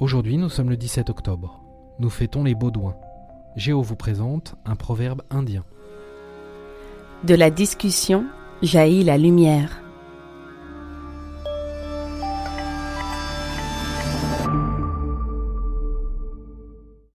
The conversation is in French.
Aujourd'hui, nous sommes le 17 octobre. Nous fêtons les Baudouins. Géo vous présente un proverbe indien. De la discussion jaillit la lumière.